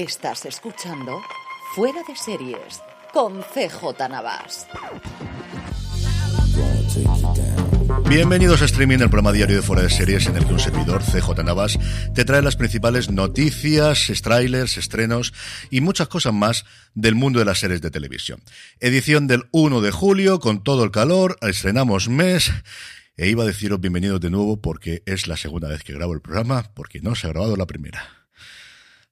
Estás escuchando Fuera de Series con CJ Navas. Bienvenidos a Streaming, el programa diario de Fuera de Series en el que un servidor, CJ Navas, te trae las principales noticias, trailers, estrenos y muchas cosas más del mundo de las series de televisión. Edición del 1 de julio, con todo el calor, estrenamos mes. E iba a deciros bienvenidos de nuevo porque es la segunda vez que grabo el programa, porque no se ha grabado la primera.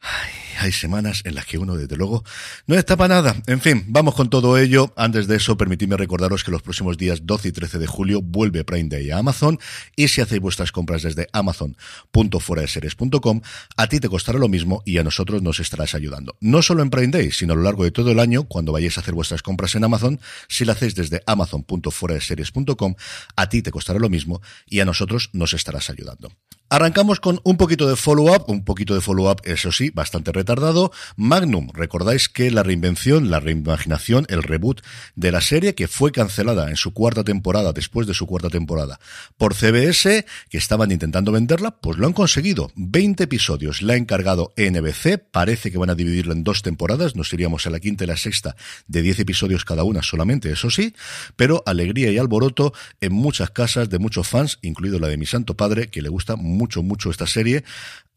Ay, hay semanas en las que uno, desde luego, no está para nada. En fin, vamos con todo ello. Antes de eso, permitidme recordaros que los próximos días 12 y 13 de julio vuelve Prime Day a Amazon y si hacéis vuestras compras desde amazon.fueradeseries.com, a ti te costará lo mismo y a nosotros nos estarás ayudando. No solo en Prime Day, sino a lo largo de todo el año, cuando vayáis a hacer vuestras compras en Amazon, si lo hacéis desde amazon.fueradeseries.com, a ti te costará lo mismo y a nosotros nos estarás ayudando. Arrancamos con un poquito de follow-up, un poquito de follow-up, eso sí, bastante retardado. Magnum, recordáis que la reinvención, la reimaginación, el reboot de la serie que fue cancelada en su cuarta temporada, después de su cuarta temporada, por CBS, que estaban intentando venderla, pues lo han conseguido. 20 episodios la ha encargado NBC, parece que van a dividirlo en dos temporadas, nos iríamos a la quinta y la sexta de 10 episodios cada una solamente, eso sí, pero alegría y alboroto en muchas casas de muchos fans, incluido la de mi santo padre, que le gusta mucho, mucho esta serie,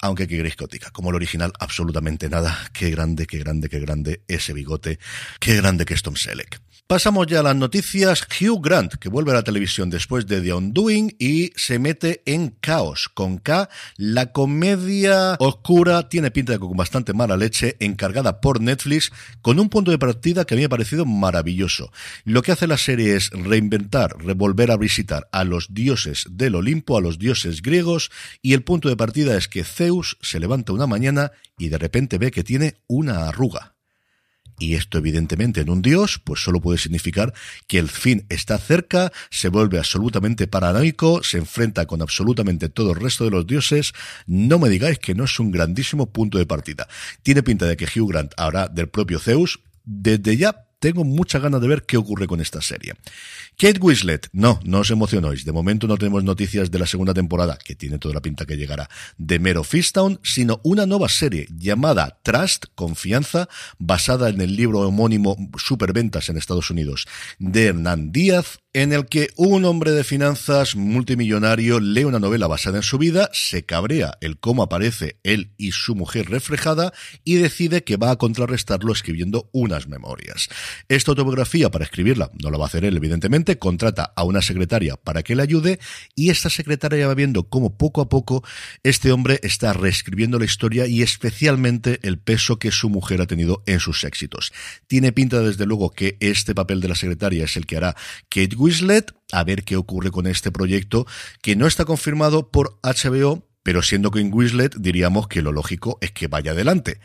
aunque que queréis como el original, absolutamente nada. Qué grande, qué grande, qué grande ese bigote, qué grande que es Tom Selleck. Pasamos ya a las noticias. Hugh Grant, que vuelve a la televisión después de The Undoing y se mete en Caos, con K. La comedia oscura tiene pinta de con bastante mala leche, encargada por Netflix, con un punto de partida que a mí me ha parecido maravilloso. Lo que hace la serie es reinventar, revolver a visitar a los dioses del Olimpo, a los dioses griegos, y el punto de partida es que Zeus se levanta una mañana y de repente ve que tiene una arruga. Y esto evidentemente en un dios, pues solo puede significar que el fin está cerca, se vuelve absolutamente paranoico, se enfrenta con absolutamente todo el resto de los dioses. No me digáis que no es un grandísimo punto de partida. Tiene pinta de que Hugh Grant hará del propio Zeus. Desde ya tengo muchas ganas de ver qué ocurre con esta serie. Kate Winslet, no, no os emocionéis. De momento no tenemos noticias de la segunda temporada, que tiene toda la pinta que llegará, de Mero Fistown, sino una nueva serie llamada Trust, Confianza, basada en el libro homónimo Superventas en Estados Unidos de Hernán Díaz, en el que un hombre de finanzas multimillonario lee una novela basada en su vida, se cabrea el cómo aparece él y su mujer reflejada y decide que va a contrarrestarlo escribiendo unas memorias. Esta autobiografía, para escribirla, no la va a hacer él, evidentemente, contrata a una secretaria para que le ayude y esta secretaria va viendo cómo poco a poco este hombre está reescribiendo la historia y especialmente el peso que su mujer ha tenido en sus éxitos. Tiene pinta, desde luego, que este papel de la secretaria es el que hará Kate Winslet, a ver qué ocurre con este proyecto, que no está confirmado por HBO, pero siendo que en Winslet diríamos que lo lógico es que vaya adelante.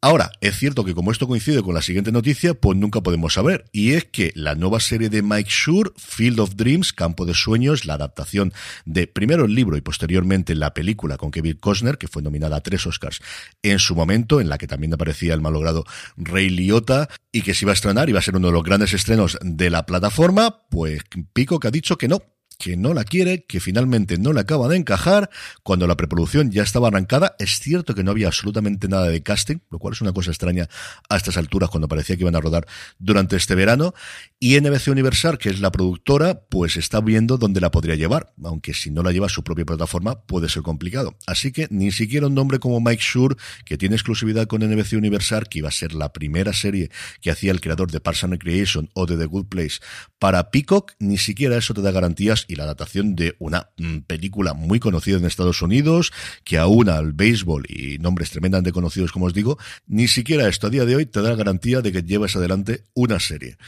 Ahora, es cierto que como esto coincide con la siguiente noticia, pues nunca podemos saber. Y es que la nueva serie de Mike Shure, Field of Dreams, Campo de Sueños, la adaptación de primero el libro y posteriormente la película con Kevin Costner, que fue nominada a tres Oscars en su momento, en la que también aparecía el malogrado Ray Liotta, y que se iba a estrenar, iba a ser uno de los grandes estrenos de la plataforma, pues Pico que ha dicho que no, que no la quiere, que finalmente no le acaba de encajar, cuando la preproducción ya estaba arrancada. Es cierto que no había absolutamente nada de casting, lo cual es una cosa extraña a estas alturas cuando parecía que iban a rodar durante este verano. Y NBC Universal, que es la productora, pues está viendo dónde la podría llevar, aunque si no la lleva a su propia plataforma puede ser complicado. Así que ni siquiera un nombre como Mike Shure, que tiene exclusividad con NBC Universal, que iba a ser la primera serie que hacía el creador de Parks and Recreation o de The Good Place para Peacock, ni siquiera eso te da garantías y la adaptación de una mm, película muy conocida en Estados Unidos, que aúna al béisbol y nombres tremendamente conocidos, como os digo, ni siquiera esto a día de hoy te da garantía de que lleves adelante una serie.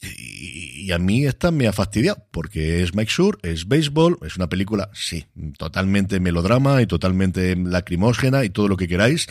Y, a mí esta me ha fastidiado, porque es Mike Shure, es béisbol, es una película, sí, totalmente melodrama y totalmente lacrimógena y todo lo que queráis,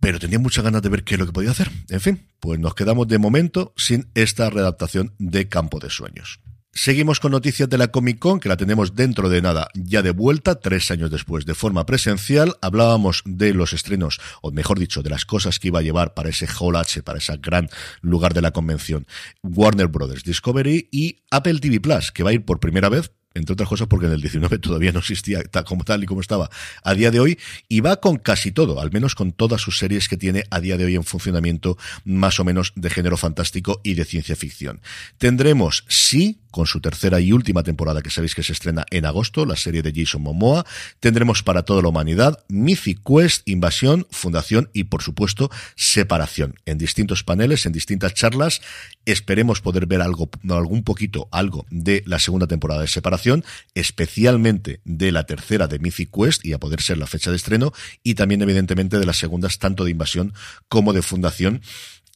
pero tenía muchas ganas de ver qué es lo que podía hacer. En fin, pues nos quedamos de momento sin esta redactación de Campo de Sueños. Seguimos con noticias de la Comic Con, que la tenemos dentro de nada, ya de vuelta, tres años después, de forma presencial. Hablábamos de los estrenos, o mejor dicho, de las cosas que iba a llevar para ese Hall H, para ese gran lugar de la convención. Warner Brothers Discovery y Apple TV Plus, que va a ir por primera vez, entre otras cosas porque en el 19 todavía no existía tal, como tal y como estaba a día de hoy, y va con casi todo, al menos con todas sus series que tiene a día de hoy en funcionamiento, más o menos de género fantástico y de ciencia ficción. Tendremos, sí, con su tercera y última temporada que sabéis que se estrena en agosto, la serie de Jason Momoa. Tendremos para toda la humanidad Mythic Quest, Invasión, Fundación y por supuesto Separación en distintos paneles, en distintas charlas. Esperemos poder ver algo, algún poquito, algo de la segunda temporada de Separación, especialmente de la tercera de Mythic Quest y a poder ser la fecha de estreno y también evidentemente de las segundas tanto de Invasión como de Fundación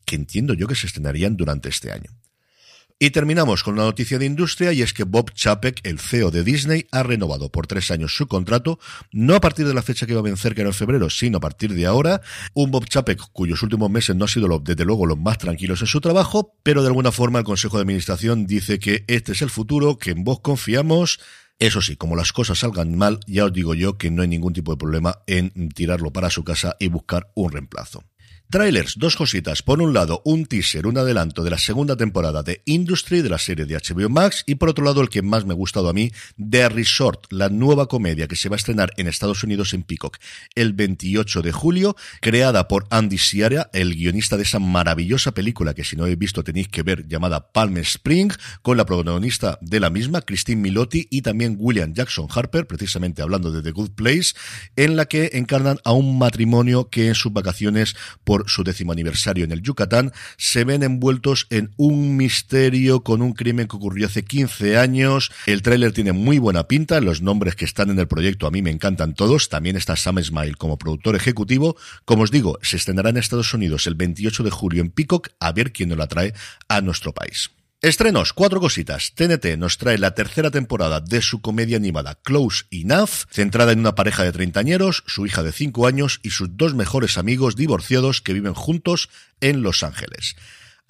que entiendo yo que se estrenarían durante este año. Y terminamos con una noticia de industria y es que Bob Chapek, el CEO de Disney, ha renovado por tres años su contrato, no a partir de la fecha que va a vencer, que era en febrero, sino a partir de ahora. Un Bob Chapek cuyos últimos meses no ha sido, desde luego, los más tranquilos en su trabajo, pero de alguna forma el Consejo de Administración dice que este es el futuro, que en vos confiamos. Eso sí, como las cosas salgan mal, ya os digo yo que no hay ningún tipo de problema en tirarlo para su casa y buscar un reemplazo. Trailers, dos cositas. Por un lado, un teaser, un adelanto de la segunda temporada de Industry, de la serie de HBO Max, y por otro lado, el que más me ha gustado a mí, The Resort, la nueva comedia que se va a estrenar en Estados Unidos en Peacock el 28 de julio, creada por Andy Siara, el guionista de esa maravillosa película que si no habéis visto tenéis que ver, llamada Palm Spring, con la protagonista de la misma, Christine Milotti, y también William Jackson Harper, precisamente hablando de The Good Place, en la que encarnan a un matrimonio que en sus vacaciones por su décimo aniversario en el Yucatán, se ven envueltos en un misterio con un crimen que ocurrió hace 15 años. El tráiler tiene muy buena pinta, los nombres que están en el proyecto a mí me encantan todos. También está Sam Smile como productor ejecutivo. Como os digo, se estrenará en Estados Unidos el 28 de julio en Peacock, a ver quién nos la trae a nuestro país. Estrenos, cuatro cositas. TNT nos trae la tercera temporada de su comedia animada Close Enough, centrada en una pareja de treintañeros, su hija de cinco años y sus dos mejores amigos divorciados que viven juntos en Los Ángeles.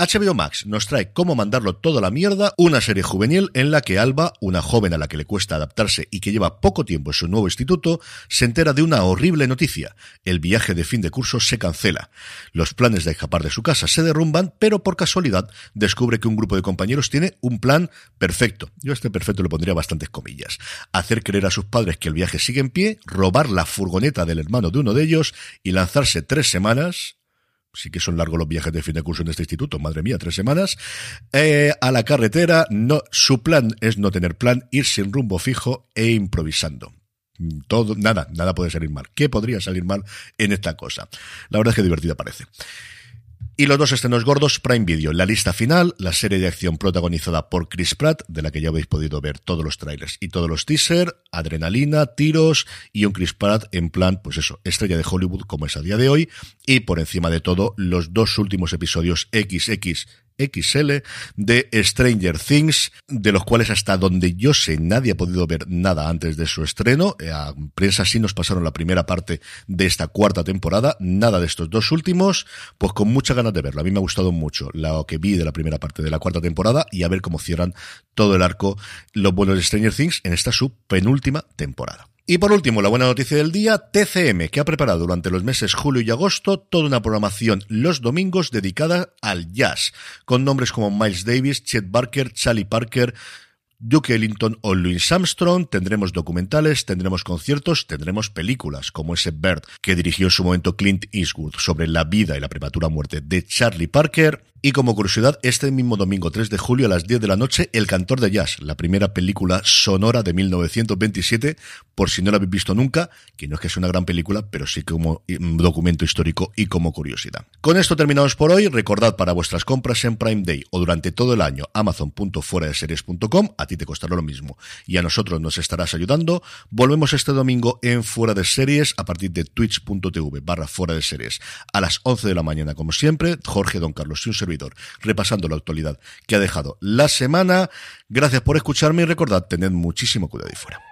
HBO Max nos trae Cómo mandarlo todo a la mierda, una serie juvenil en la que Alba, una joven a la que le cuesta adaptarse y que lleva poco tiempo en su nuevo instituto, se entera de una horrible noticia. El viaje de fin de curso se cancela. Los planes de escapar de su casa se derrumban, pero por casualidad descubre que un grupo de compañeros tiene un plan perfecto. Yo este perfecto le pondría bastantes comillas. Hacer creer a sus padres que el viaje sigue en pie, robar la furgoneta del hermano de uno de ellos y lanzarse tres semanas sí que son largos los viajes de fin de curso en este instituto, madre mía, tres semanas, eh, a la carretera, no, su plan es no tener plan, ir sin rumbo fijo e improvisando. Todo, nada, nada puede salir mal. ¿Qué podría salir mal en esta cosa? La verdad es que divertida parece. Y los dos estrenos gordos, Prime Video, la lista final, la serie de acción protagonizada por Chris Pratt, de la que ya habéis podido ver todos los trailers y todos los teasers, adrenalina, tiros y un Chris Pratt en plan, pues eso, estrella de Hollywood como es a día de hoy, y por encima de todo, los dos últimos episodios XX XL de Stranger Things, de los cuales hasta donde yo sé nadie ha podido ver nada antes de su estreno. Eh, a prensa sí nos pasaron la primera parte de esta cuarta temporada, nada de estos dos últimos, pues con mucha ganas de verlo. A mí me ha gustado mucho lo que vi de la primera parte de la cuarta temporada y a ver cómo cierran todo el arco los buenos Stranger Things en esta su penúltima temporada. Y por último, la buena noticia del día, TCM, que ha preparado durante los meses julio y agosto toda una programación los domingos dedicada al jazz, con nombres como Miles Davis, Chet Barker, Charlie Parker, Duke Ellington o Louis Armstrong, tendremos documentales, tendremos conciertos, tendremos películas, como ese Bird que dirigió en su momento Clint Eastwood sobre la vida y la prematura muerte de Charlie Parker, Y como curiosidad, este mismo domingo 3 de julio a las 10 de la noche, El Cantor de Jazz, la primera película sonora de 1927, por si no la habéis visto nunca, que no es que sea una gran película, pero sí como documento histórico y como curiosidad. Con esto terminamos por hoy. Recordad para vuestras compras en Prime Day o durante todo el año amazon.fueradeseries.com, ti te costará lo mismo y a nosotros nos estarás ayudando. Volvemos este domingo en Fuera de Series a partir de twitch.tv barra Fuera de Series a las 11 de la mañana, como siempre. Jorge Don Carlos y un repasando la actualidad que ha dejado la semana. Gracias por escucharme y recordad, tened muchísimo cuidado ahí fuera.